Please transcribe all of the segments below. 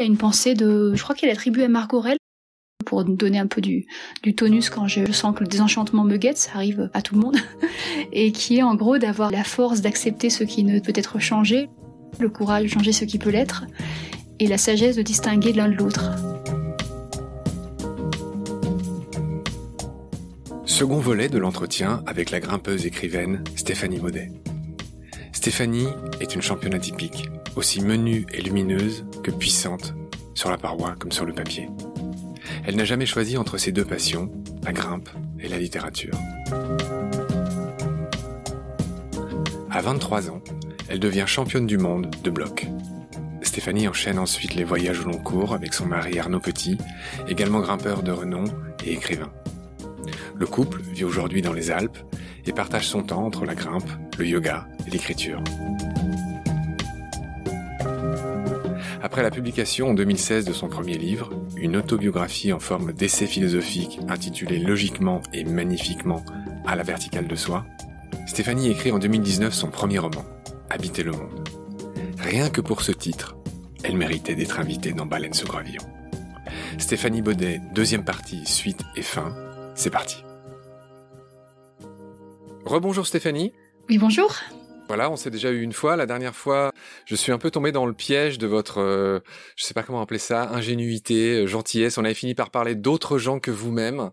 Il y a une pensée de, je crois qu'elle attribuée à Marc Aurel pour donner un peu du, du tonus quand je, sens que le désenchantement me guette, ça arrive à tout le monde, et qui est en gros d'avoir la force d'accepter ce qui ne peut être changé, le courage de changer ce qui peut l'être, et la sagesse de distinguer l'un de l'autre. Second volet de l'entretien avec la grimpeuse écrivaine Stéphanie Baudet. Stéphanie est une championne atypique, aussi menue et lumineuse que puissante, sur la paroi comme sur le papier. Elle n'a jamais choisi entre ses deux passions, la grimpe et la littérature. À 23 ans, elle devient championne du monde de bloc. Stéphanie enchaîne ensuite les voyages au long cours avec son mari Arnaud Petit, également grimpeur de renom et écrivain. Le couple vit aujourd'hui dans les Alpes partage son temps entre la grimpe, le yoga et l'écriture. Après la publication en 2016 de son premier livre, une autobiographie en forme d'essai philosophique intitulée Logiquement et magnifiquement à la verticale de soi, Stéphanie écrit en 2019 son premier roman, Habiter le monde. Rien que pour ce titre, elle méritait d'être invitée dans Baleine sous gravillon. Stéphanie Baudet, deuxième partie, suite et fin, c'est parti. Rebonjour Stéphanie. Oui, bonjour. Voilà, on s'est déjà eu une fois. La dernière fois, je suis un peu tombé dans le piège de votre, euh, je sais pas comment appeler ça, ingénuité, euh, gentillesse. On avait fini par parler d'autres gens que vous-même,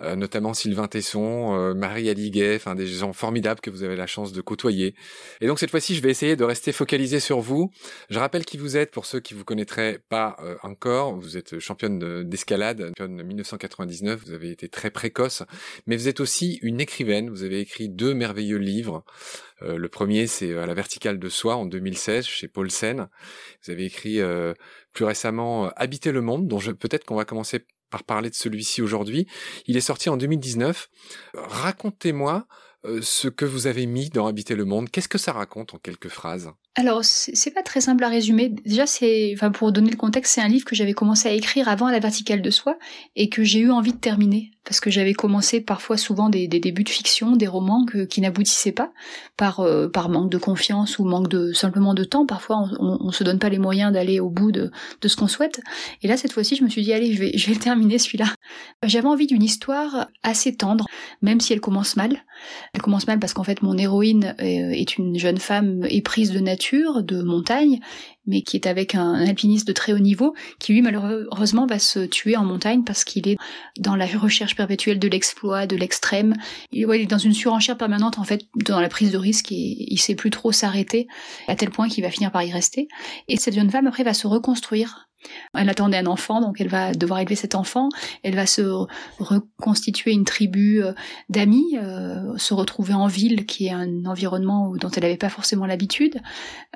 euh, notamment Sylvain Tesson, Marie Aliguet, enfin des gens formidables que vous avez la chance de côtoyer. Et donc cette fois-ci, je vais essayer de rester focalisé sur vous. Je rappelle qui vous êtes pour ceux qui vous connaîtraient pas encore. Vous êtes championne d'escalade, championne de 1999. Vous avez été très précoce, mais vous êtes aussi une écrivaine. Vous avez écrit deux merveilleux livres. Euh, le premier, c'est euh, à la verticale de soi en 2016 chez Paulsen. Vous avez écrit euh, plus récemment Habiter le monde, dont peut-être qu'on va commencer par parler de celui-ci aujourd'hui. Il est sorti en 2019. Racontez-moi ce que vous avez mis dans Habiter le monde. Qu'est-ce que ça raconte en quelques phrases? Alors, c'est pas très simple à résumer. Déjà, c'est, enfin, pour donner le contexte, c'est un livre que j'avais commencé à écrire avant la verticale de soi et que j'ai eu envie de terminer parce que j'avais commencé parfois souvent des, débuts de fiction, des romans qui n'aboutissaient pas par euh, par manque de confiance ou manque de simplement de temps. Parfois, on, on, se donne pas les moyens d'aller au bout de, de ce qu'on souhaite. Et là, cette fois-ci, je me suis dit allez, je vais terminer celui-là. J'avais envie d'une histoire assez tendre, même si elle commence mal. Elle commence mal parce qu'en fait, mon héroïne est une jeune femme éprise de nature de montagne, mais qui est avec un, alpiniste de très haut niveau, qui lui malheureusement va se tuer en montagne parce qu'il est dans la recherche perpétuelle de l'exploit, de l'extrême. Il, est dans une surenchère permanente en fait, dans la prise de risque et il sait plus trop s'arrêter, à tel point qu'il va finir par y rester. Et cette jeune femme après va se reconstruire elle attendait un enfant, donc elle va devoir élever cet enfant. Elle va se reconstituer une tribu euh, d'amis, euh, se retrouver en ville, qui est un environnement dont elle n'avait pas forcément l'habitude.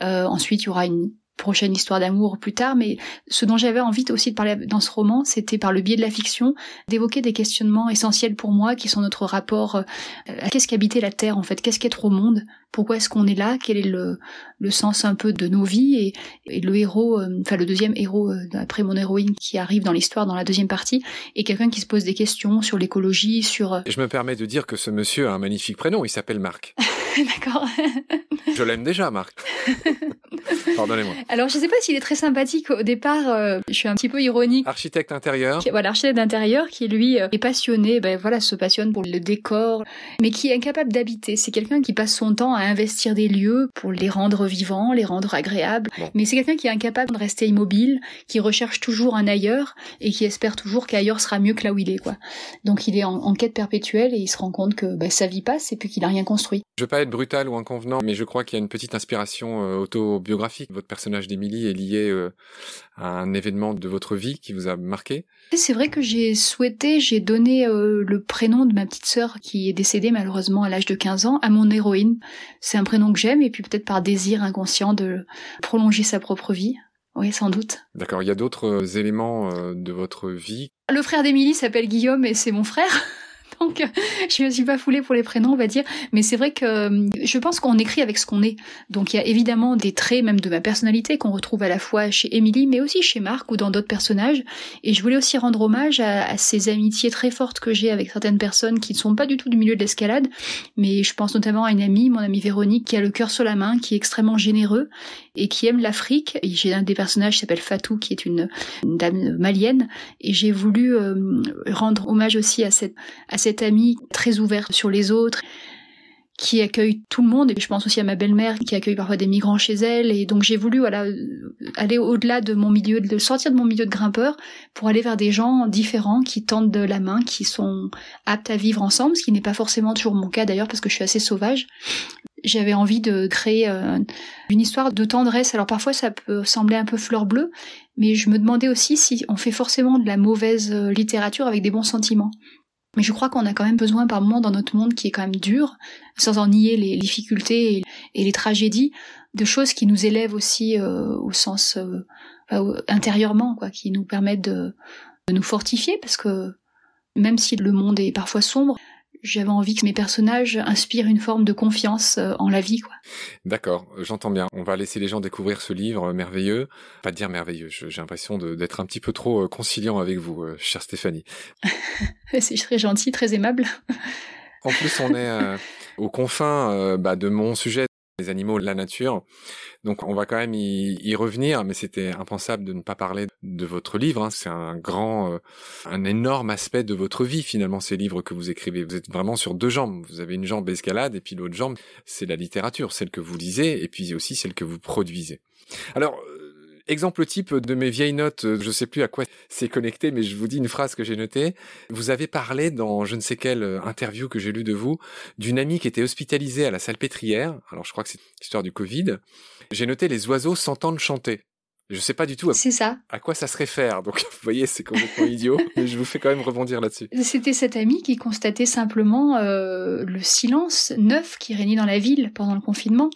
Euh, ensuite, il y aura une prochaine histoire d'amour plus tard, mais ce dont j'avais envie aussi de parler dans ce roman, c'était par le biais de la fiction, d'évoquer des questionnements essentiels pour moi, qui sont notre rapport à qu'est-ce qu'habiter la Terre en fait, qu'est-ce qu'être au monde, pourquoi est-ce qu'on est là, quel est le, le sens un peu de nos vies, et, le héros, euh, enfin le deuxième héros, euh, après mon héroïne qui arrive dans l'histoire dans la deuxième partie, est quelqu'un qui se pose des questions sur l'écologie, sur... Euh, je me permets de dire que ce monsieur a un magnifique prénom, il s'appelle Marc. D'accord. je l'aime déjà, Marc. Pardonnez-moi. Alors, je sais pas s'il est très sympathique au départ. Euh, je suis un petit peu ironique. Architecte intérieur. voilà, architecte d'intérieur qui lui est passionné. Ben voilà, se passionne pour le décor, mais qui est incapable d'habiter. C'est quelqu'un qui passe son temps à investir des lieux pour les rendre vivants, les rendre agréables. Mais c'est quelqu'un qui est incapable de rester immobile, qui recherche toujours un ailleurs et qui espère toujours qu'ailleurs sera mieux que là où il est, quoi. Donc, il est en, quête perpétuelle et il se rend compte que ben, sa vie passe et puis qu'il a rien construit. Je veux pas être brutal ou inconvenant, mais je crois qu'il y a une petite inspiration euh, autobiographique. Votre personnage d'Émilie est lié euh, un événement de votre vie qui vous a marqué? C'est vrai que j'ai souhaité, j'ai donné euh, le prénom de ma petite sœur qui est décédée malheureusement à l'âge de 15 ans à mon héroïne. C'est un prénom que j'aime et puis peut-être par désir inconscient de prolonger sa propre vie. Oui, sans doute. D'accord. Il y a d'autres éléments de votre vie? Le frère d'Émilie s'appelle Guillaume et c'est mon frère. Donc, je me suis pas foulée pour les prénoms, on va dire. Mais c'est vrai que je pense qu'on écrit avec ce qu'on est. Donc, il y a évidemment des traits même de ma personnalité qu'on retrouve à la fois chez Émilie, mais aussi chez Marc ou dans d'autres personnages. Et je voulais aussi rendre hommage à, ces amitiés très fortes que j'ai avec certaines personnes qui ne sont pas du tout du milieu de l'escalade. Mais je pense notamment à une amie, mon amie Véronique, qui a le cœur sur la main, qui est extrêmement généreux et qui aime l'Afrique. J'ai un des personnages qui s'appelle Fatou, qui est une, dame malienne. Et j'ai voulu euh, rendre hommage aussi à cette, à cette amie très ouverte sur les autres qui accueille tout le monde. Et je pense aussi à ma belle-mère qui accueille parfois des migrants chez elle. Et donc j'ai voulu aller au-delà de mon milieu de sortir de mon milieu de grimpeur pour aller vers des gens différents qui tendent de la main qui sont aptes à vivre ensemble ce qui n'est pas forcément toujours mon cas d'ailleurs parce que je suis assez sauvage. J'avais envie de créer euh, une histoire de tendresse. Alors parfois ça peut sembler un peu fleur bleue mais je me demandais aussi si on fait forcément de la mauvaise euh, littérature avec des bons sentiments mais je crois qu'on a quand même besoin par moment dans notre monde qui est quand même dur, sans en nier les difficultés et, les tragédies, de choses qui nous élèvent aussi euh, au sens euh, intérieurement, quoi, qui nous permettent de nous fortifier, parce que même si le monde est parfois sombre, j'avais envie que mes personnages inspirent une forme de confiance euh, en la vie. quoi. D'accord, j'entends bien. On va laisser les gens découvrir ce livre merveilleux. Pas dire merveilleux, j'ai l'impression d'être un petit peu trop euh, conciliant avec vous, euh, chère Stéphanie. C'est très gentil, très aimable. en plus, on est aux confins bah, de mon sujet les animaux, la nature. Donc on va quand même y, revenir, mais c'était impensable de ne pas parler de votre livre. Hein. C'est un grand, euh, un énorme aspect de votre vie finalement ces livres que vous écrivez. Vous êtes vraiment sur deux jambes. Vous avez une jambe escalade et puis l'autre jambe, c'est la littérature, celle que vous lisez et puis aussi celle que vous produisez. Alors Exemple type de mes vieilles notes, euh, je sais plus à quoi c'est connecté, mais je vous dis une phrase que j'ai notée. Vous avez parlé dans je ne sais quelle euh, interview que j'ai lu de vous d'une amie qui était hospitalisée à la salle pétrière. Alors je crois que c'est l'histoire du Covid. J'ai noté les oiseaux s'entendent chanter. Je sais pas du tout à, ça. à quoi ça se réfère. Donc, vous voyez, c'est complètement idiot, mais je vous fais quand même rebondir là-dessus. C'était cette amie qui constatait simplement euh, le silence neuf qui régnait dans la ville pendant le confinement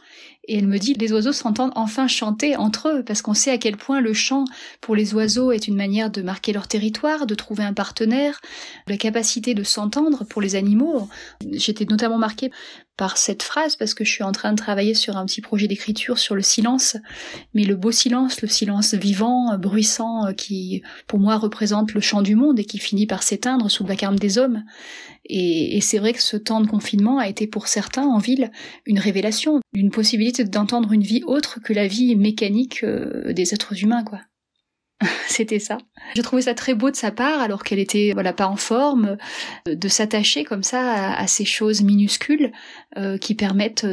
et elle me dit les oiseaux s'entendent enfin chanter entre eux parce qu'on sait à quel point le chant pour les oiseaux est une manière de marquer leur territoire, de trouver un partenaire, la capacité de s'entendre pour les animaux. J'étais notamment marquée par cette phrase parce que je suis en train de travailler sur un petit projet d'écriture sur le silence, mais le beau silence, le silence vivant, bruissant, qui pour moi représente le chant du monde et qui finit par s'éteindre sous le vacarme des hommes. Et, c'est vrai que ce temps de confinement a été pour certains en ville une révélation, une possibilité d'entendre une vie autre que la vie mécanique euh, des êtres humains, quoi. C'était ça. Je trouvais ça très beau de sa part, alors qu'elle était voilà pas en forme, euh, de s'attacher comme ça à, ces choses minuscules euh, qui permettent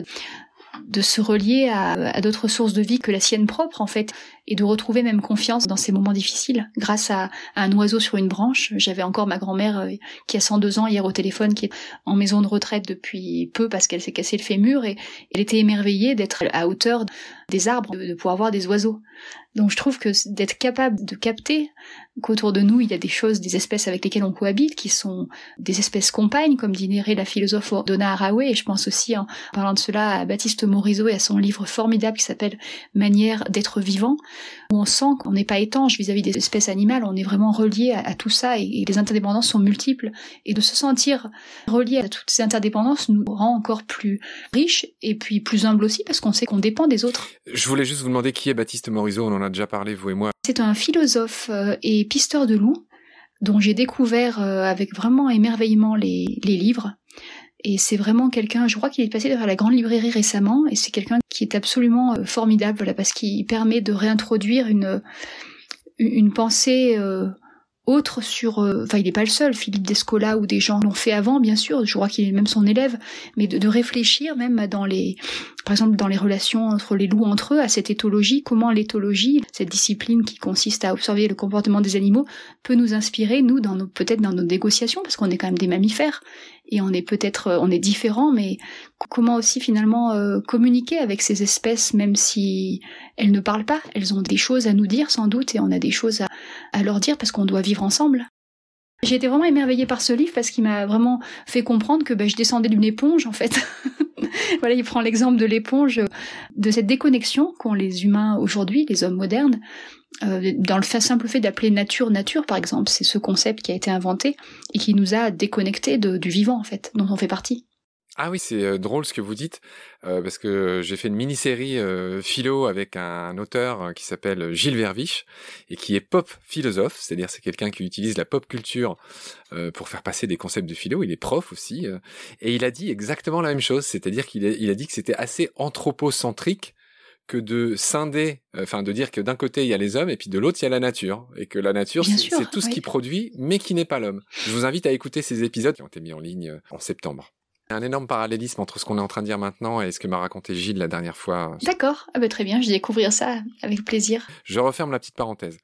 de se relier à, d'autres sources de vie que la sienne propre en fait et de retrouver même confiance dans ces moments difficiles grâce à, un oiseau sur une branche. J'avais encore ma grand-mère euh, qui a 102 ans hier au téléphone qui est en maison de retraite depuis peu parce qu'elle s'est cassé le fémur et elle était émerveillée d'être à hauteur des arbres, de pouvoir voir des oiseaux. Donc je trouve que d'être capable de capter qu'autour de nous il y a des choses, des espèces avec lesquelles on cohabite, qui sont des espèces compagnes, comme dirait la philosophe Donna Haraway, et je pense aussi en parlant de cela à Baptiste Morisot et à son livre formidable qui s'appelle Manière d'être vivant, où on sent qu'on n'est pas étanche vis-à-vis des espèces animales, on est vraiment relié à, tout ça et, les interdépendances sont multiples. Et de se sentir relié à toutes ces interdépendances nous rend encore plus riches et puis plus humbles aussi parce qu'on sait qu'on dépend des autres. Je voulais juste vous demander qui est Baptiste Morisot, on en a déjà parlé, vous et moi. C'est un philosophe euh, et pisteur de loups dont j'ai découvert euh, avec vraiment émerveillement les, livres. Et c'est vraiment quelqu'un, je crois qu'il est passé devant la grande librairie récemment, et c'est quelqu'un qui est absolument euh, formidable, voilà, parce qu'il permet de réintroduire une, une pensée autre sur, enfin il n'est pas le seul, Philippe Descola ou des gens l'ont fait avant bien sûr, je crois qu'il est même son élève, mais de, réfléchir même dans les, par exemple dans les relations entre les loups entre eux, à cette éthologie, comment l'éthologie, cette discipline qui consiste à observer le comportement des animaux, peut nous inspirer, nous, peut-être dans nos négociations, parce qu'on est quand même des mammifères, et on est peut-être, euh, on est différents, mais comment aussi finalement euh, communiquer avec ces espèces, même si elles ne parlent pas, elles ont des choses à nous dire sans doute, et on a des choses à, leur dire parce qu'on doit vivre ensemble. J'ai été vraiment émerveillée par ce livre parce qu'il m'a vraiment fait comprendre que ben, je descendais d'une éponge en fait. voilà, il prend l'exemple de l'éponge, de cette déconnexion qu'ont les humains aujourd'hui, les hommes modernes, Euh, dans le simple fait d'appeler nature nature, par exemple, c'est ce concept qui a été inventé et qui nous a déconnectés du vivant, en fait, dont on fait partie. Ah oui, c'est euh, drôle ce que vous dites, euh, parce que j'ai fait une mini-série philo avec un auteur qui s'appelle Gilles Verviche, et qui est pop philosophe, c'est-à-dire c'est quelqu'un qui utilise la pop culture pour faire passer des concepts de philo, il est prof aussi, et il a dit exactement la même chose, c'est-à-dire qu'il a, il a dit que c'était assez anthropocentrique que de scinder, enfin de dire que d'un côté il y a les hommes et puis de l'autre il y a la nature et que la nature c'est tout ce qui produit mais qui n'est pas l'homme. Je vous invite à écouter ces épisodes qui ont été mis en ligne en septembre. Un énorme parallélisme entre ce qu'on est en train de dire maintenant et ce que m'a raconté Gilles la dernière fois. D'accord, ah bah très bien, je vais découvrir ça avec plaisir. Je referme la petite parenthèse.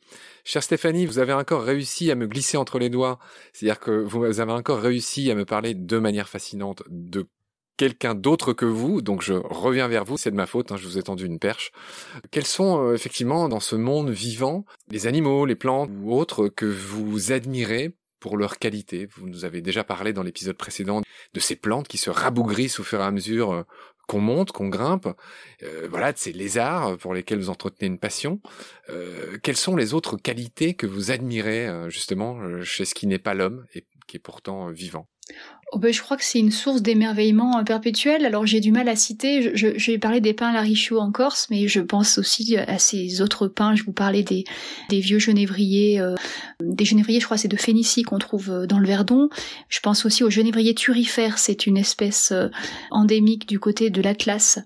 Chère Stéphanie, vous avez encore réussi à me glisser entre les doigts, c'est-à-dire que vous avez encore réussi à me parler de manière fascinante de quelqu'un d'autre que vous, donc je reviens vers vous, c'est de ma faute, hein, je vous ai tendu une perche. Quels sont euh, effectivement dans ce monde vivant les animaux, les plantes ou autres que vous admirez pour leur qualité? Vous nous avez déjà parlé dans l'épisode précédent de ces plantes qui se rabougrissent au fur et à mesure euh, qu'on monte, qu'on grimpe, euh, voilà, ces lézards pour lesquels vous entretenez une passion. Quelles sont les autres qualités que vous admirez justement chez ce qui n'est pas l'homme et qui est pourtant vivant? Oh ben, je crois que c'est une source d'émerveillement euh, perpétuel. Alors j'ai du mal à citer, je, vais parler des pins larichou en Corse, mais je pense aussi à ces autres pins. Je vous parlais des, vieux genévriers, euh, des genévriers, je crois c'est de Phénicie qu'on trouve euh, dans le Verdon. Je pense aussi aux genévriers turifères, c'est une espèce endémique du côté de l'Atlas,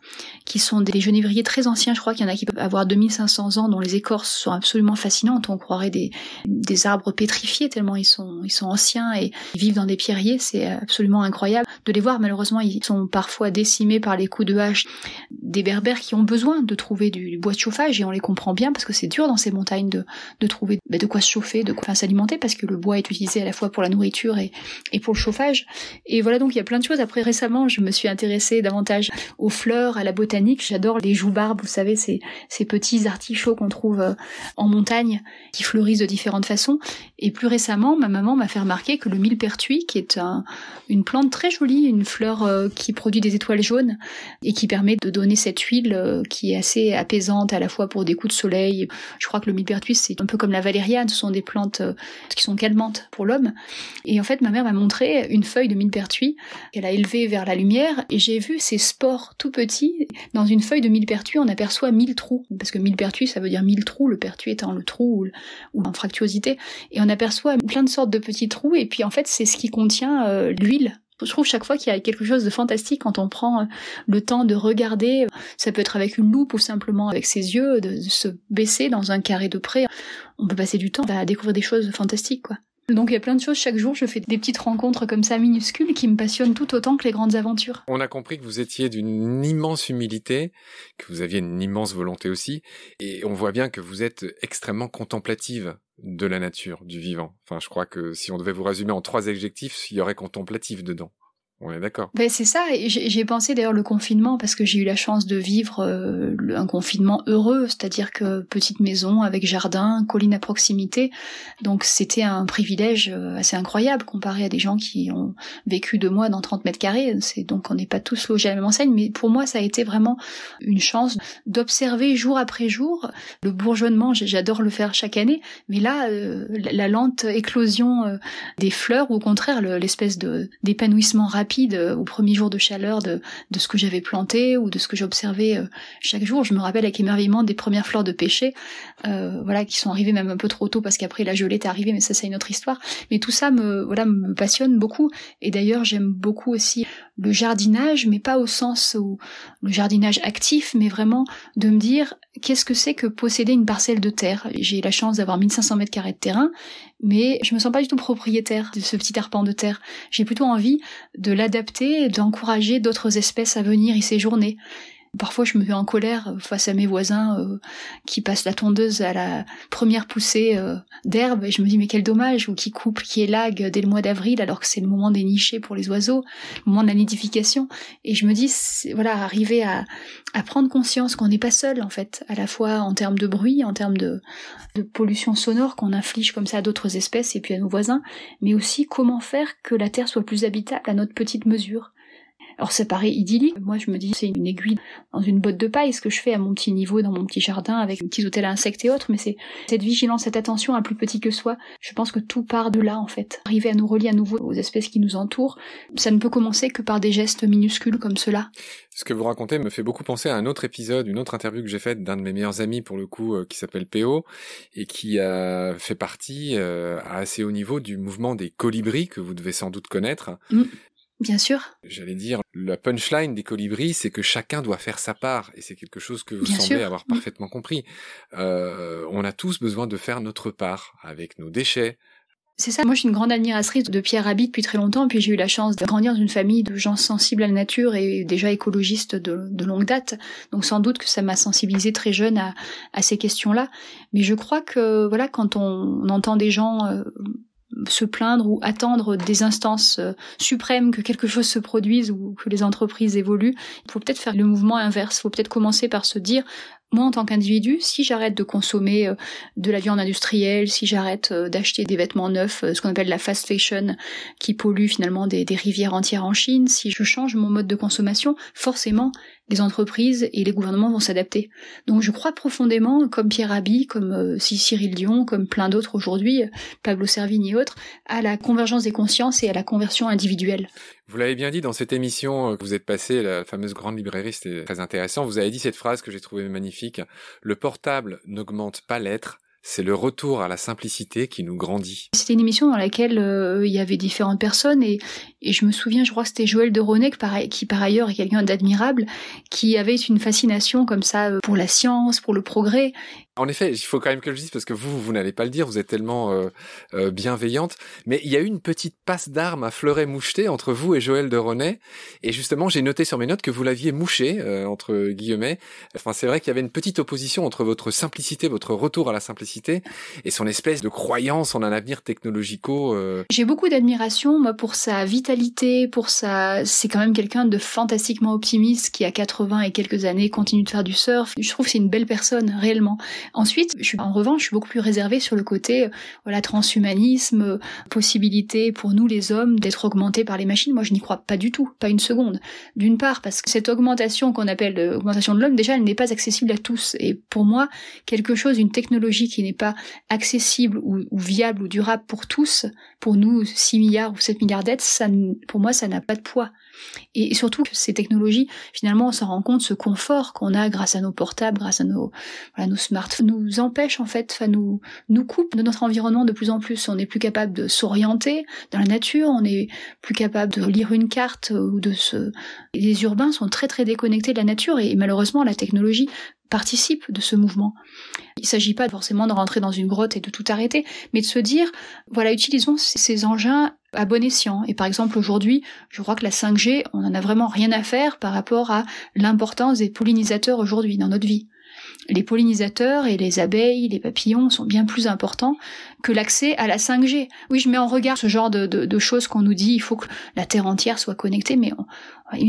qui sont des genévriers très anciens. Je crois qu'il y en a qui peuvent avoir 2500 ans, dont les écorces sont absolument fascinantes. On croirait des, des arbres pétrifiés tellement ils sont, ils sont anciens et vivent dans des pierriers. C'est absolument incroyable de les voir. Malheureusement, ils sont parfois décimés par les coups de hache des berbères qui ont besoin de trouver du bois de chauffage et on les comprend bien parce que c'est dur dans ces montagnes de, de trouver bah, de quoi se chauffer, de quoi s'alimenter parce que le bois est utilisé à la fois pour la nourriture et, et pour le chauffage. Et voilà donc il y a plein de choses. Après récemment, je me suis intéressée davantage aux fleurs, à la botanique. J'adore les joubarbes, vous savez, ces, ces petits artichauts qu'on trouve euh, en montagne qui fleurissent de différentes façons. Et plus récemment, ma maman m'a fait remarquer que le millepertuis, qui est un, une plante très jolie, une fleur euh, qui produit des étoiles jaunes et qui permet de donner cette huile euh, qui est assez apaisante à la fois pour des coups de soleil. Je crois que le millepertuis c'est un peu comme la valériane, ce sont des plantes euh, qui sont calmantes pour l'homme. Et en fait, ma mère m'a montré une feuille de millepertuis qu'elle a élevée vers la lumière et j'ai vu ces spores tout petits. Dans une feuille de millepertuis, on aperçoit mille trous parce que millepertuis ça veut dire mille trous, le pertuis étant le trou ou, en fructuosité et on aperçoit plein de sortes de petits trous et puis en fait c'est ce qui contient l'huile je trouve chaque fois qu'il y a quelque chose de fantastique quand on prend euh, le temps de regarder, ça peut être avec une loupe ou simplement avec ses yeux, de se baisser dans un carré de près. On peut passer du temps à découvrir des choses fantastiques, quoi. Donc il y a plein de choses chaque jour, je fais des petites rencontres comme ça minuscules qui me passionnent tout autant que les grandes aventures. On a compris que vous étiez d'une immense humilité, que vous aviez une immense volonté aussi, et on voit bien que vous êtes extrêmement contemplative de la nature, du vivant. Enfin, je crois que si on devait vous résumer en trois adjectifs, il y aurait contemplatif dedans. On est d'accord. Ben c'est ça. J'ai pensé d'ailleurs le confinement parce que j'ai eu la chance de vivre euh, un confinement heureux, c'est-à-dire que petite maison avec jardin, colline à proximité. Donc c'était un privilège euh, assez incroyable comparé à des gens qui ont vécu deux mois dans 30 mètres carrés. Donc on n'est pas tous logés à la même enseigne, mais pour moi ça a été vraiment une chance d'observer jour après jour le bourgeonnement. J'adore le faire chaque année, mais là euh, la lente éclosion des fleurs ou au contraire l'espèce de d'épanouissement rapide rapide euh, au premier jour de chaleur de, de ce que j'avais planté ou de ce que j'observais euh, chaque jour. Je me rappelle avec émerveillement des premières fleurs de pêcher, euh, voilà, qui sont arrivées même un peu trop tôt parce qu'après la gelée est arrivée, mais ça c'est une autre histoire. Mais tout ça me, voilà, me passionne beaucoup. Et d'ailleurs j'aime beaucoup aussi le jardinage, mais pas au sens où le jardinage actif, mais vraiment de me dire qu'est-ce que c'est que posséder une parcelle de terre? J'ai la chance d'avoir 1500 mètres carrés de terrain, mais je me sens pas du tout propriétaire de ce petit arpent de terre. J'ai plutôt envie de l'adapter et d'encourager d'autres espèces à venir y séjourner. Parfois, je me mets en colère face à mes voisins euh, qui passent la tondeuse à la première poussée euh, d'herbe et je me dis mais quel dommage ou qui coupe, qui élague dès le mois d'avril alors que c'est le moment des nichés pour les oiseaux, le moment de la nidification. Et je me dis voilà arriver à, prendre conscience qu'on n'est pas seul en fait, à la fois en termes de bruit, en termes de pollution sonore qu'on inflige comme ça à d'autres espèces et puis à nos voisins, mais aussi comment faire que la terre soit plus habitable à notre petite mesure Alors ça paraît idyllique. Moi, je me dis, c'est une aiguille dans une botte de paille, ce que je fais à mon petit niveau dans mon petit jardin avec mes petits hôtels à insectes et autres. Mais c'est cette vigilance, cette attention à plus petit que soi. Je pense que tout part de là, en fait. Arriver à nous relier à nouveau aux espèces qui nous entourent, ça ne peut commencer que par des gestes minuscules comme cela. Ce que vous racontez me fait beaucoup penser à un autre épisode, une autre interview que j'ai faite d'un de mes meilleurs amis pour le coup, euh, qui s'appelle PO et qui a fait partie euh, à assez haut niveau du mouvement des colibris que vous devez sans doute connaître. Mm. Bien sûr. J'allais dire, la punchline des colibris, c'est que chacun doit faire sa part, et c'est quelque chose que vous semblez avoir parfaitement compris. Euh, on a tous besoin de faire notre part, avec nos déchets, c'est ça, moi je suis une grande admiratrice de Pierre Rabhi depuis très longtemps, puis j'ai eu la chance de grandir dans une famille de gens sensibles à la nature et déjà écologistes de, longue date, donc sans doute que ça m'a sensibilisé très jeune à, à ces questions-là. Mais je crois que voilà, quand on, entend des gens euh, se plaindre ou attendre des instances euh, suprêmes que quelque chose se produise ou que les entreprises évoluent, il faut peut-être faire le mouvement inverse. Il faut peut-être commencer par se dire moi, en tant qu'individu, si j'arrête de consommer euh, de la viande industrielle, si j'arrête euh, d'acheter des vêtements neufs, ce qu'on appelle la fast fashion, qui pollue finalement des, des, rivières entières en Chine, si je change mon mode de consommation, forcément, les entreprises et les gouvernements vont s'adapter. Donc je crois profondément, comme Pierre Rabhi, comme euh, Cyril Dion, comme plein d'autres aujourd'hui, Pablo Servigne et autres, à la convergence des consciences et à la conversion individuelle. Vous l'avez bien dit dans cette émission euh, que vous êtes passé, la fameuse grande librairie, c'était très intéressant. Vous avez dit cette phrase que j'ai trouvée magnifique. Le portable n'augmente pas l'être, c'est le retour à la simplicité qui nous grandit. C'était une émission dans laquelle euh, il y avait différentes personnes et, et je me souviens, je crois que c'était Joël de Ronet, qui par ailleurs est quelqu'un d'admirable, qui avait une fascination comme ça euh, pour la science, pour le progrès en effet, il faut quand même que je dise parce que vous, vous n'allez pas le dire, vous êtes tellement euh, euh, bienveillante. Mais il y a eu une petite passe d'armes à fleuret moucheté entre vous et Joël de René. Et justement, j'ai noté sur mes notes que vous l'aviez mouché entre guillemets. Enfin, c'est vrai qu'il y avait une petite opposition entre votre simplicité, votre retour à la simplicité, et son espèce de croyance en un avenir technologico. J'ai beaucoup d'admiration moi pour sa vitalité, pour sa. C'est quand même quelqu'un de fantastiquement optimiste qui a 80 et quelques années continue de faire du surf. Je trouve que c'est une belle personne réellement. Ensuite, je suis, en revanche, je suis beaucoup plus réservée sur le côté, euh, voilà, transhumanisme, euh, possibilité pour nous les hommes d'être augmentés par les machines. Moi, je n'y crois pas du tout, pas une seconde. D'une part, parce que cette augmentation qu'on appelle l'augmentation de l'homme, déjà, elle n'est pas accessible à tous. Et pour moi, quelque chose, une technologie qui n'est pas accessible ou, viable ou durable pour tous, pour nous, 6 milliards ou 7 milliards d'êtres, ça, pour moi, ça n'a pas de poids. Et surtout que ces technologies, finalement, on s'en rend compte, ce confort qu'on a grâce à nos portables, grâce à nos, smartphones, nous empêche en fait, enfin nous nous coupe de notre environnement de plus en plus. On n'est plus capable de s'orienter dans la nature, on n'est plus capable de lire une carte ou de se. Les urbains sont très très déconnectés de la nature et malheureusement la technologie participe de ce mouvement. Il ne s'agit pas forcément de rentrer dans une grotte et de tout arrêter, mais de se dire, voilà, utilisons ces engins à bon escient. Et par exemple, aujourd'hui, je crois que la 5G, on n'en a vraiment rien à faire par rapport à l'importance des pollinisateurs aujourd'hui dans notre vie les pollinisateurs et les abeilles, les papillons sont bien plus importants que l'accès à la 5G. Oui, je mets en regard ce genre de, choses qu'on nous dit, il faut que la Terre entière soit connectée, mais on,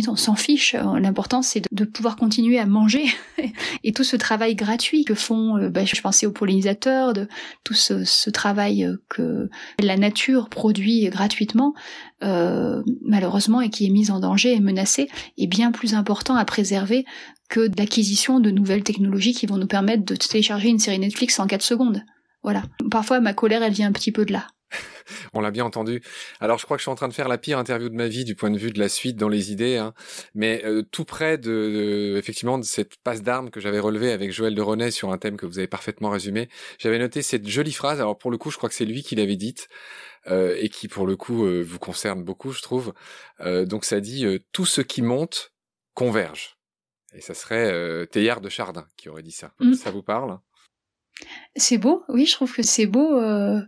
on s'en fiche. L'important, c'est de, pouvoir continuer à manger. et tout ce travail gratuit que font, bah, je pensais aux pollinisateurs, de tout ce, travail euh, que la nature produit gratuitement, euh, malheureusement, et qui est mis en danger et menacé, est bien plus important à préserver que l'acquisition de nouvelles technologies qui vont nous permettre de télécharger une série Netflix en 4 secondes. Voilà. Parfois, ma colère, elle vient un petit peu de là. On l'a bien entendu. Alors, je crois que je suis en train de faire la pire interview de ma vie du point de vue de la suite dans les idées, hein. mais euh, tout près de, effectivement de cette passe d'armes que j'avais relevée avec Joël de René sur un thème que vous avez parfaitement résumé. J'avais noté cette jolie phrase. Alors pour le coup, je crois que c'est lui qui l'avait dite euh, et qui pour le coup euh, vous concerne beaucoup, je trouve. donc ça dit tout ce qui monte converge. Et ça serait euh, Théard de Chardin qui aurait dit ça. Mm. Ça vous parle? C'est beau, oui, je trouve que c'est beau. Euh,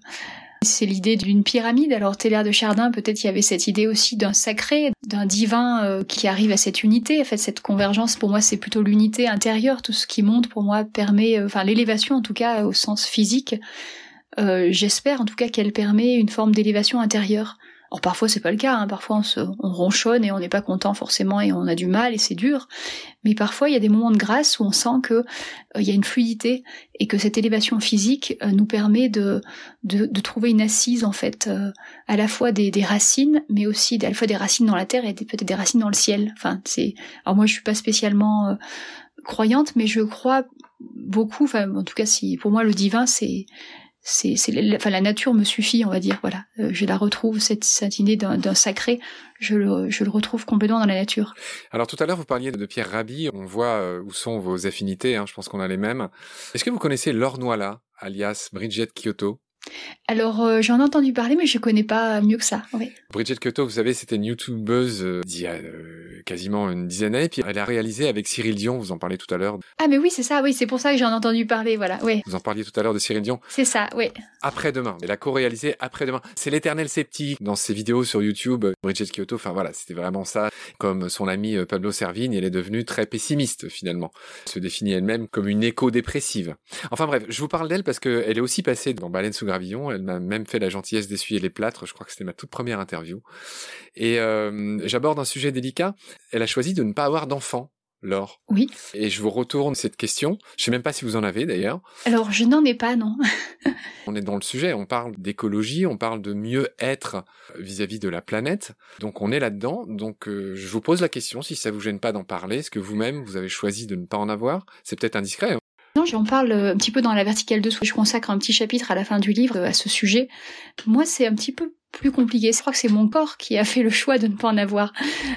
c'est l'idée d'une pyramide. Alors Théard de Chardin, peut-être il y avait cette idée aussi d'un sacré, d'un divin euh, qui arrive à cette unité. En fait, cette convergence, pour moi, c'est plutôt l'unité intérieure. Tout ce qui monte, pour moi, permet, enfin l'élévation en tout cas au sens physique. J'espère en tout cas qu'elle permet une forme d'élévation intérieure Alors parfois c'est pas le cas, hein. parfois on, se, on ronchonne et on n'est pas content forcément et on a du mal et c'est dur. Mais parfois il y a des moments de grâce où on sent que euh, il y a une fluidité et que cette élévation physique euh, nous permet de, de, de, trouver une assise en fait, euh, à la fois des, des, racines, mais aussi à la fois des racines dans la terre et peut-être des racines dans le ciel. Enfin c'est. Alors moi je suis pas spécialement croyante, mais je crois beaucoup. Enfin en tout cas si pour moi le divin c'est c'est, enfin, la nature me suffit, on va dire. Voilà, euh, je la retrouve cette, cette idée d'un, sacré, je le, je le retrouve complètement dans la nature. Alors tout à l'heure, vous parliez de Pierre Rabhi. On voit euh, où sont vos affinités. Hein, je pense qu'on a les mêmes. Est-ce que vous connaissez Laure Noila, alias Bridget Kyoto? Alors euh, j'en ai entendu parler, mais je connais pas mieux que ça. Oui. Bridget Kyoto, vous savez, c'était une youtubeuse euh, d'il y a euh, quasiment une dizaine d'années, puis elle a réalisé avec Cyril Dion, vous en parlez tout à l'heure. Ah mais oui, c'est ça, oui, c'est pour ça que j'en ai entendu parler, voilà, oui. Vous en parliez tout à l'heure de Cyril Dion. C'est ça, oui. Après-demain, elle a co-réalisé Après-demain. C'est l'éternel sceptique dans ses vidéos sur YouTube. Bridget Kyoto, enfin voilà, c'était vraiment ça. Comme son ami Pablo Servigne, elle est devenue très pessimiste finalement. Elle se définit elle-même comme une éco-dépressive. Enfin bref, je vous parle d'elle parce qu'elle est aussi passée dans Baleine sous elle m'a même fait la gentillesse d'essuyer les plâtres. Je crois que c'était ma toute première interview. Et euh, j'aborde un sujet délicat. Elle a choisi de ne pas avoir d'enfant. Laure. Oui. Et je vous retourne cette question. Je sais même pas si vous en avez d'ailleurs. Alors, je n'en ai pas, non. on est dans le sujet. On parle d'écologie, on parle de mieux être vis-à-vis de la planète. Donc, on est là-dedans. Donc, euh, je vous pose la question, si ça vous gêne pas d'en parler, est-ce que vous-même, vous avez choisi de ne pas en avoir C'est peut-être indiscret. Non, j'en parle euh, un petit peu dans la verticale dessous. Je consacre un petit chapitre à la fin du livre euh, à ce sujet. Moi, c'est un petit peu plus compliqué. Je crois que c'est mon corps qui a fait le choix de ne pas en avoir.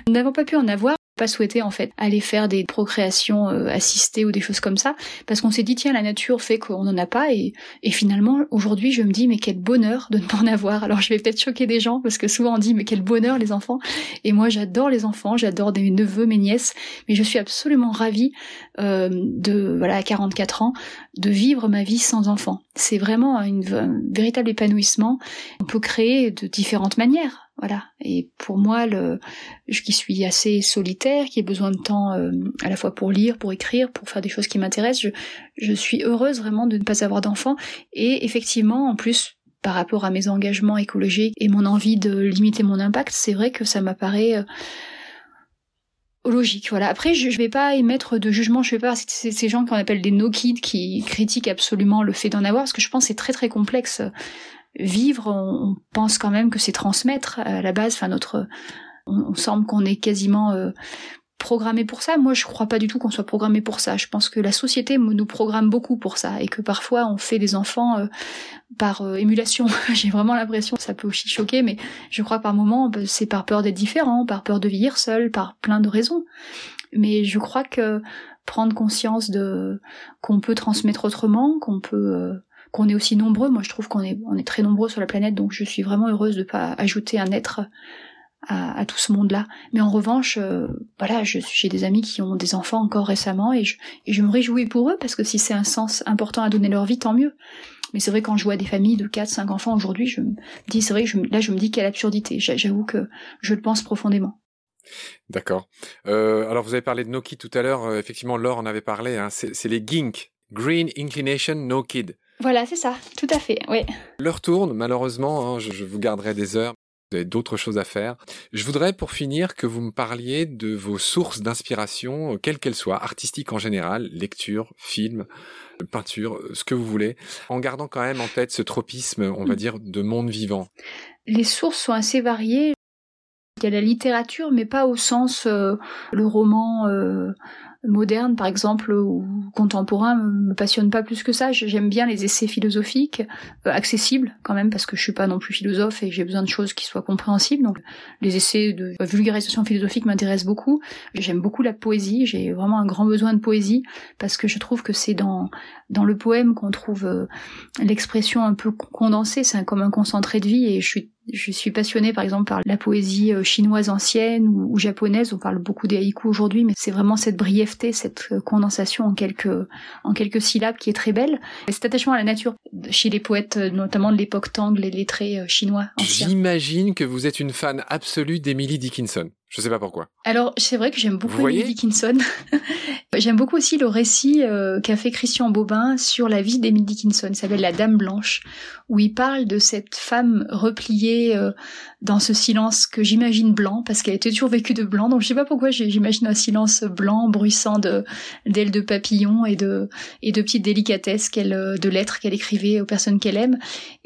Nous n'avons pas pu en avoir pas souhaité en fait aller faire des procréations euh, assistées ou des choses comme ça parce qu'on s'est dit tiens la nature fait qu'on n'en a pas et, et finalement aujourd'hui je me dis mais quel bonheur de ne pas en avoir. Alors je vais peut-être choquer des gens parce que souvent on dit mais quel bonheur les enfants. Et moi j'adore les enfants j'adore mes neveux mes nièces mais je suis absolument ravie euh, de voilà à 44 ans de vivre ma vie sans enfants. C'est vraiment un véritable épanouissement. On peut créer de différentes manières voilà. Et pour moi, je qui suis assez solitaire, qui ai besoin de temps euh, à la fois pour lire, pour écrire, pour faire des choses qui m'intéressent, je, suis heureuse vraiment de ne pas avoir d'enfants. Et effectivement, en plus, par rapport à mes engagements écologiques et mon envie de limiter mon impact, c'est vrai que ça m'apparaît euh, logique. Voilà. Après, je, je vais pas émettre de jugement. Je vais pas ces, ces gens qu'on appelle des no kids qui critiquent absolument le fait d'en avoir, parce que je pense que c'est très très complexe vivre, on, pense quand même que c'est transmettre à la base. Enfin, notre, on, semble qu'on est quasiment euh, programmé pour ça. Moi, je crois pas du tout qu'on soit programmé pour ça. Je pense que la société nous programme beaucoup pour ça et que parfois on fait des enfants euh, par euh, émulation. J'ai vraiment l'impression, ça peut aussi choquer, mais je crois que par moment bah, c'est par peur d'être différent, par peur de vieillir seul, par plein de raisons. Mais je crois que prendre conscience de qu'on peut transmettre autrement, qu'on peut qu'on est aussi nombreux. Moi, je trouve qu'on est, très nombreux sur la planète, donc je suis vraiment heureuse de ne pas ajouter un être à, tout ce monde-là. Mais en revanche, euh, voilà, j'ai des amis qui ont des enfants encore récemment et je, me réjouis pour eux parce que si c'est un sens important à donner leur vie, tant mieux. Mais c'est vrai quand je vois des familles de 4, 5 enfants aujourd'hui, je me dis, c'est vrai, là je me dis quelle absurdité. J'avoue que je le pense profondément. D'accord. Euh, alors vous avez parlé de Noki tout à l'heure. Euh, effectivement, Laure en avait parlé. Hein. C'est les GINK, Green Inclination No Kid. Voilà, c'est ça, tout à fait, oui. L'heure tourne, malheureusement, hein, je, vous garderai des heures. Vous avez d'autres choses à faire. Je voudrais, pour finir, que vous me parliez de vos sources d'inspiration, quelles qu'elles soient, artistiques en général, lecture, film, peinture, ce que vous voulez, en gardant quand même en tête ce tropisme, on va mm. dire, de monde vivant. Les sources sont assez variées. Il y a la littérature, mais pas au sens euh, le roman euh, moderne, par exemple, ou contemporain, me passionne pas plus que ça. J'aime bien les essais philosophiques, euh, accessibles quand même, parce que je suis pas non plus philosophe et j'ai besoin de choses qui soient compréhensibles. Donc, les essais de vulgarisation philosophique m'intéressent beaucoup. J'aime beaucoup la poésie. J'ai vraiment un grand besoin de poésie parce que je trouve que c'est dans dans le poème qu'on trouve euh, l'expression un peu condensée. C'est comme un concentré de vie et je suis je suis passionnée par exemple par la poésie euh, chinoise ancienne ou, japonaise. On parle beaucoup des haïkus aujourd'hui, mais c'est vraiment cette brièveté, cette euh, condensation en quelques en quelques syllabes qui est très belle. Et cet attachement à la nature chez les poètes, euh, notamment de l'époque Tang, les lettrés chinois. J'imagine que vous êtes une fan absolue d'Emily Dickinson. Je sais pas pourquoi. Alors, c'est vrai que j'aime beaucoup Emily Dickinson. j'aime beaucoup aussi le récit euh, qu'a fait Christian Bobin sur la vie d'Emily Dickinson. Il s'appelle La Dame Blanche, où il parle de cette femme repliée euh, dans ce silence que j'imagine blanc, parce qu'elle était toujours vécue de blanc. Donc, je sais pas pourquoi j'imagine un silence blanc, bruissant d'ailes de papillons et de et de petites délicatesses qu'elle, euh, de lettres qu'elle écrivait aux personnes qu'elle aime.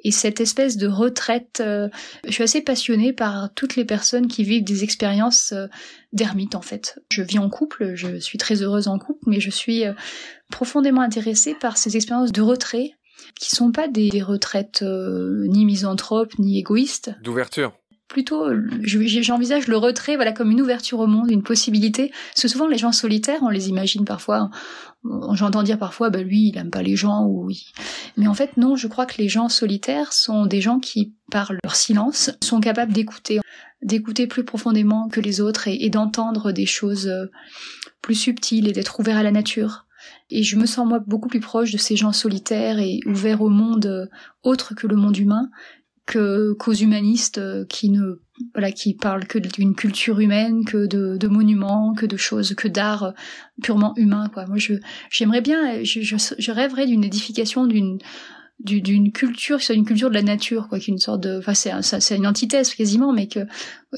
Et cette espèce de retraite, je suis assez passionnée par toutes les personnes qui vivent des expériences euh, d'ermite en fait. Je vis en couple, je suis très heureuse en couple, mais je suis euh, profondément intéressée par ces expériences de retrait qui sont pas des, retraites euh, ni misanthropes ni égoïstes. D'ouverture plutôt j'envisage le retrait voilà comme une ouverture au monde une possibilité parce que souvent les gens solitaires on les imagine parfois j'entends dire parfois bah lui il aime pas les gens ou mais en fait non je crois que les gens solitaires sont des gens qui par leur silence sont capables d'écouter d'écouter plus profondément que les autres et, d'entendre des choses euh, plus subtiles et d'être ouvert à la nature. Et je me sens moi beaucoup plus proche de ces gens solitaires et ouverts au monde euh, autre que le monde humain que qu'aux humanistes euh, qui ne voilà qui parlent que d'une culture humaine, que de, de, monuments, que de choses, que d'art purement humain quoi. Moi je j'aimerais bien je, je, je rêverais d'une édification d'une d'une culture, soit une culture de la nature, quoi, qu'une sorte de, enfin c'est une antithèse quasiment, mais que,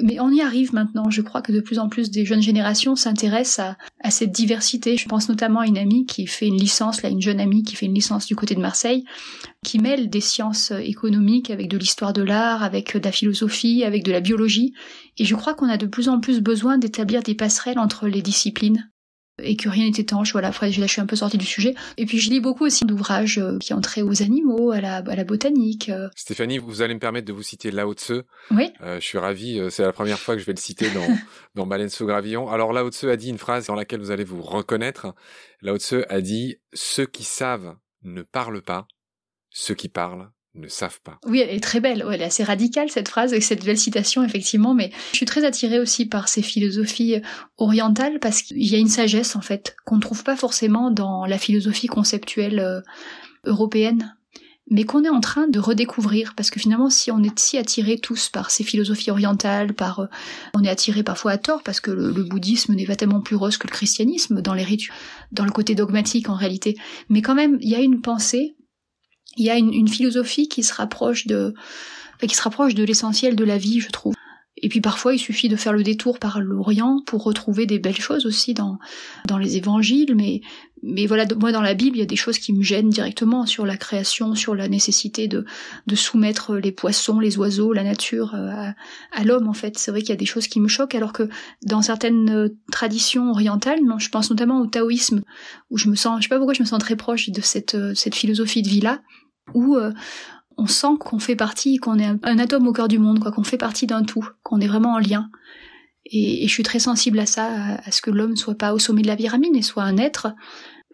mais on y arrive maintenant. Je crois que de plus en plus des jeunes générations s'intéressent à, à cette diversité. Je pense notamment à une amie qui fait une licence, là, une jeune amie qui fait une licence du côté de Marseille, qui mêle des sciences économiques avec de l'histoire de l'art, avec de la philosophie, avec de la biologie. Et je crois qu'on a de plus en plus besoin d'établir des passerelles entre les disciplines et que rien n'était étanche. Voilà, après, là, je suis un peu sortie du sujet. Et puis, je lis beaucoup aussi d'ouvrages euh, qui ont trait aux animaux, à la, à la botanique. Euh. Stéphanie, vous allez me permettre de vous citer Lao Tse. Oui. Euh, je suis ravi. C'est la première fois que je vais le citer dans, dans Baleine sous gravillon. Alors, Lao Tse a dit une phrase dans laquelle vous allez vous reconnaître. Lao Tse a dit, ceux qui savent ne parlent pas, ceux qui parlent Oui, elle est très belle. elle est assez radicale cette phrase avec cette belle citation effectivement. Mais je suis très attirée aussi par ces philosophies orientales parce qu'il y a une sagesse en fait qu'on ne trouve pas forcément dans la philosophie conceptuelle euh, européenne mais qu'on est en train de redécouvrir parce que finalement si on est si attirés tous par ces philosophies orientales par euh, on est attiré parfois à tort parce que le, bouddhisme n'est pas tellement plus rose que le christianisme dans les rites dans le côté dogmatique en réalité mais quand même il y a une pensée il y a une, philosophie qui se rapproche de, qui se rapproche de l'essentiel de la vie, je trouve. Et puis parfois, il suffit de faire le détour par l'Orient pour retrouver des belles choses aussi dans, dans les évangiles. Mais, mais voilà, moi dans la Bible, il y a des choses qui me gênent directement sur la création, sur la nécessité de, de soumettre les poissons, les oiseaux, la nature euh, à, à l'homme en fait. C'est vrai qu'il y a des choses qui me choquent, alors que dans certaines euh, traditions orientales, non, je pense notamment au taoïsme, où je me sens, je sais pas pourquoi je me sens très proche de cette, euh, cette philosophie de vie-là, où euh, on sent qu'on fait partie, qu'on est un, atome au cœur du monde, quoi, qu'on fait partie d'un tout, qu'on est vraiment en lien. Et, je suis très sensible à ça, à, ce que l'homme soit pas au sommet de la pyramide et soit un être,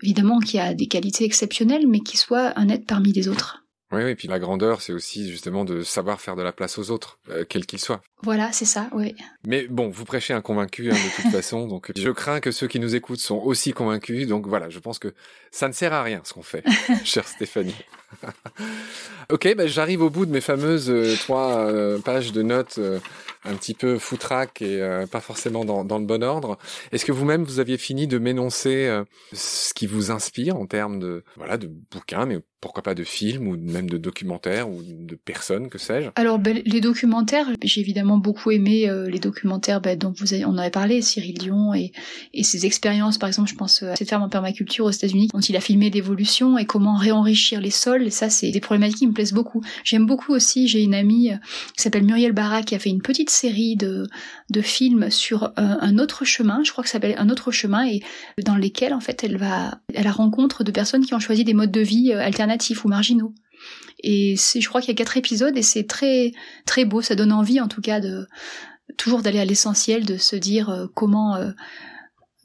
évidemment, qui a des qualités exceptionnelles, mais qui soit un être parmi les autres. Oui, et puis la grandeur, c'est aussi justement de savoir faire de la place aux autres, euh, quels qu'ils soient. Voilà, c'est ça, oui. Mais bon, vous prêchez un convaincu hein, de toute façon, donc je crains que ceux qui nous écoutent sont aussi convaincus. Donc voilà, je pense que ça ne sert à rien ce qu'on fait, chère Stéphanie. ok, bah, j'arrive au bout de mes fameuses euh, trois euh, pages de notes un petit peu foutraque et pas forcément dans, dans, le bon ordre. Est-ce que vous-même vous aviez fini de m'énoncer ce qui vous inspire en termes de voilà de bouquins, mais pourquoi pas de films ou même de documentaires ou de personnes, que sais-je Alors ben, les documentaires, j'ai évidemment beaucoup aimé euh, les documentaires ben, dont vous avez, on avait parlé, Cyril Dion et, ses expériences. Par exemple, je pense à cette ferme en permaculture aux États-Unis, dont il a filmé l'évolution et comment réenrichir les sols. Et ça, c'est des problématiques qui me plaisent beaucoup. J'aime beaucoup aussi. J'ai une amie euh, qui s'appelle Muriel Barra qui a fait une petite série de films sur euh, un autre chemin. Je crois que ça s'appelle un autre chemin et dans lesquels en fait elle va à la rencontre de personnes qui ont choisi des modes de vie alternatifs ou marginaux. Et c'est, je crois qu'il y a quatre épisodes et c'est très très beau. Ça donne envie, en tout cas, de toujours d'aller à l'essentiel, de se dire euh, comment euh,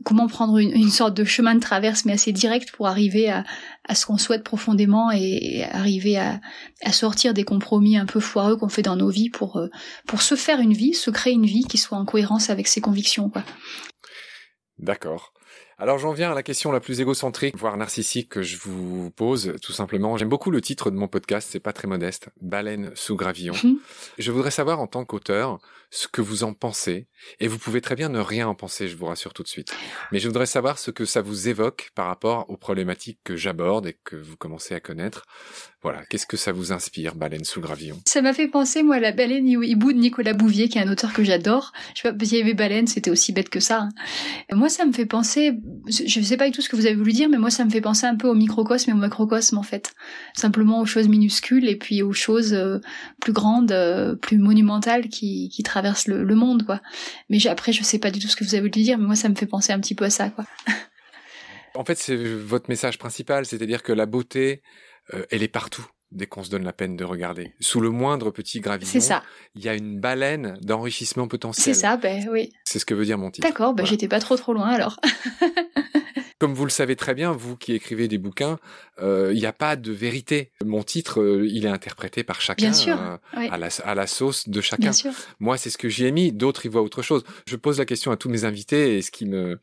comment prendre une, sorte de chemin de traverse, mais assez direct pour arriver à, ce qu'on souhaite profondément et, arriver à, sortir des compromis un peu foireux qu'on fait dans nos vies pour euh, pour se faire une vie, se créer une vie qui soit en cohérence avec ses convictions. D'accord. Alors j'en viens à la question la plus égocentrique, voire narcissique que je vous pose, tout simplement. J'aime beaucoup le titre de mon podcast, c'est pas très modeste, Baleine sous gravillon. Mhm. je voudrais savoir en tant qu'auteur ce que vous en pensez, et vous pouvez très bien ne rien en penser, je vous rassure tout de suite. Mais je voudrais savoir ce que ça vous évoque par rapport aux problématiques que j'aborde et que vous commencez à connaître. Voilà, qu'est-ce que ça vous inspire, Baleine sous gravillon? Ça m'a fait penser, moi, à la baleine hibou de Nicolas Bouvier, qui est un auteur que j'adore. Je sais pas, parce qu'il y avait baleine, c'était aussi bête que ça. hein. Moi, ça me fait penser, je sais pas du tout ce que vous avez voulu dire, mais moi, ça me fait penser un peu au microcosme et au macrocosme, en fait. Simplement aux choses minuscules et puis aux choses euh, plus grandes, euh, plus monumentales qui, traversent le, monde, quoi. Mais après, je sais pas du tout ce que vous avez voulu dire, mais moi, ça me fait penser un petit peu à ça, quoi. En fait, c'est votre message principal, c'est-à-dire que la beauté, euh, elle est partout dès qu'on se donne la peine de regarder. Sous le moindre petit gravillon, C'est ça, il y a une baleine d'enrichissement potentiel. c'est ça, ben oui. C'est ce que veut dire mon titre. D'accord, ben Voilà. j'étais pas trop trop loin alors. Comme vous le savez très bien, vous qui écrivez des bouquins, euh, il n'y a pas de vérité. Mon titre, euh, il est interprété par chacun Bien sûr, euh, oui. à, la, à la sauce de chacun. Bien sûr. Moi, c'est ce que j'y ai mis. D'autres, ils voient autre chose. Je pose la question à tous mes invités et ce qui me...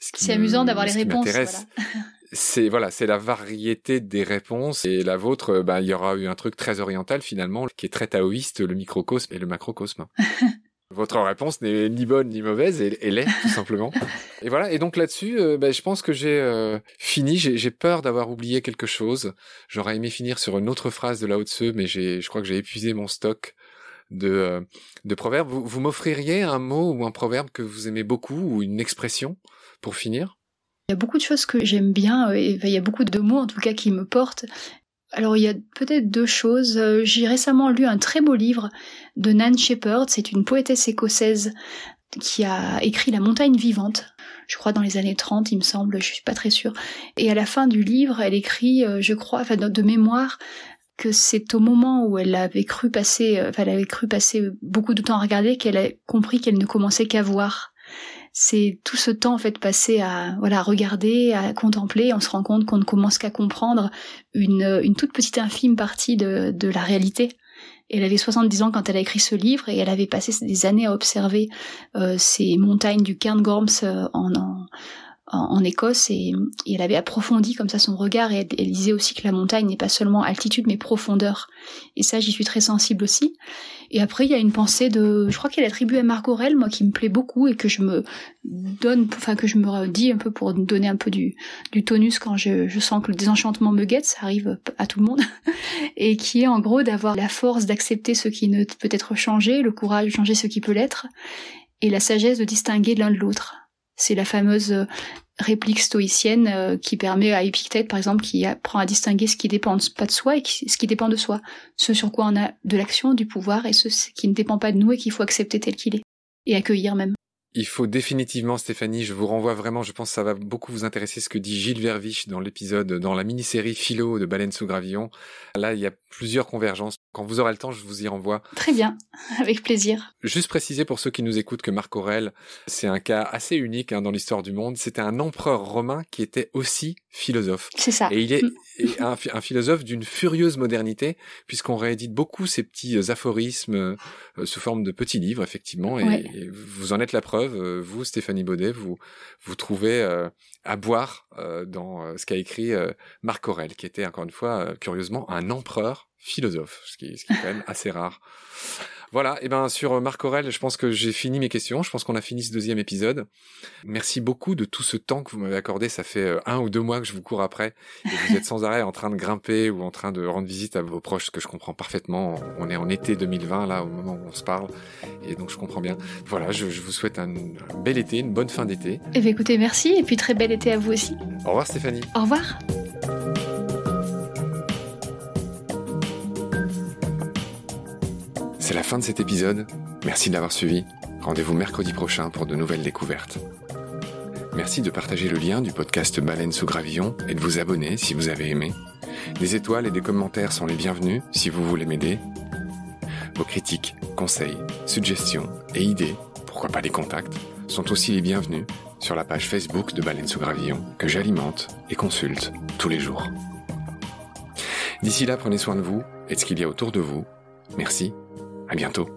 C'est amusant d'avoir les réponses. m'intéresse, Voilà. c'est voilà, c'est la variété des réponses et la vôtre, bah, il y aura eu un truc très oriental finalement, qui est très taoïste, le microcosme et le macrocosme. Votre réponse n'est ni bonne ni mauvaise, elle, elle est tout simplement. Et voilà. Et donc là-dessus, euh, bah, je pense que j'ai euh, fini. J'ai peur d'avoir oublié quelque chose. J'aurais aimé finir sur une autre phrase de Lao Tzu, mais j'ai, je crois que j'ai épuisé mon stock de euh, de proverbes. Vous, vous m'offririez un mot ou un proverbe que vous aimez beaucoup ou une expression pour finir? Il y a beaucoup de choses que j'aime bien, euh, et il y a beaucoup de mots en tout cas qui me portent. Alors il y a peut-être deux choses. Euh, J'ai récemment lu un très beau livre de Nan Shepherd, c'est une poétesse écossaise qui a écrit La montagne vivante, je crois dans les années 30 il me semble, je suis pas très sûre. Et à la fin du livre, elle écrit, euh, je crois, enfin de mémoire, que c'est au moment où elle avait cru passer, enfin elle avait cru passer beaucoup de temps à regarder qu'elle a compris qu'elle ne commençait qu'à voir c'est tout ce temps en fait passé à voilà regarder, à contempler, on se rend compte qu'on ne commence qu'à comprendre une, une toute petite infime partie de, de la réalité. Elle avait 70 ans quand elle a écrit ce livre et elle avait passé des années à observer euh, ces montagnes du Cairngorms euh, en, en, en Écosse et, et elle avait approfondi comme ça son regard et elle, disait aussi que la montagne n'est pas seulement altitude mais profondeur. Et ça j'y suis très sensible aussi. Et après il y a une pensée de, je crois qu'elle attribue à Marc moi qui me plaît beaucoup et que je me donne, enfin que je me dis un peu pour donner un peu du, du tonus quand je, je sens que le désenchantement me guette, ça arrive à tout le monde, et qui est en gros d'avoir la force d'accepter ce qui ne peut être changé, le courage de changer ce qui peut l'être, et la sagesse de distinguer l'un de l'autre. C'est la fameuse euh, réplique stoïcienne euh, qui permet à Épictète, par exemple, qui apprend à distinguer ce qui dépend pas de soi et ce qui dépend de soi. Ce sur quoi on a de l'action, du pouvoir, et ce qui ne dépend pas de nous et qu'il faut accepter tel qu'il est. Et accueillir même. Il faut définitivement, Stéphanie, je vous renvoie vraiment, je pense que ça va beaucoup vous intéresser ce que dit Gilles Verviche dans l'épisode, dans la mini-série Philo de Baleine sous Gravillon. Là, il y a plusieurs convergences. Quand vous aurez le temps, je vous y renvoie. Très bien, avec plaisir. Juste préciser pour ceux qui nous écoutent que Marc Aurèle, c'est un cas assez unique hein, dans l'histoire du monde. C'était un empereur romain qui était aussi philosophe. C'est ça. Et il est Mm. un, un philosophe d'une furieuse modernité, puisqu'on réédite beaucoup ces petits euh, aphorismes euh, sous forme de petits livres, effectivement. Et, Ouais. et vous en êtes la preuve. euh, Vous, Stéphanie Baudet, vous vous trouvez euh, à boire dans ce qu'a écrit Marc Aurèle, qui était encore une fois curieusement un empereur philosophe, ce qui, ce qui est quand même assez rare. Voilà, et ben sur Marc Aurèle, je pense que j'ai fini mes questions. Je pense qu'on a fini ce deuxième épisode. Merci beaucoup de tout ce temps que vous m'avez accordé. Ça fait euh, un ou deux mois que je vous cours après et vous êtes sans arrêt en train de grimper ou en train de rendre visite à vos proches, ce que je comprends parfaitement. On est en été 2020 là au moment où on se parle et donc je comprends bien. Voilà, je, je vous souhaite un, un bel été, une bonne fin d'été. Eh bien, écoutez, merci, et puis très bel été à vous aussi. Au revoir Stéphanie. Au revoir. C'est la fin de cet épisode. Merci de l'avoir suivi. Rendez-vous mercredi prochain pour de nouvelles découvertes. Merci de partager le lien du podcast Baleine sous Gravillon et de vous abonner si vous avez aimé. Des étoiles et des commentaires sont les bienvenus si vous voulez m'aider. Vos critiques, conseils, suggestions et idées, pourquoi pas les contacts, sont aussi les bienvenus sur la page Facebook de Baleine sous Gravillon que j'alimente et consulte tous les jours. D'ici là, prenez soin de vous et de ce qu'il y a autour de vous. Merci à bientôt.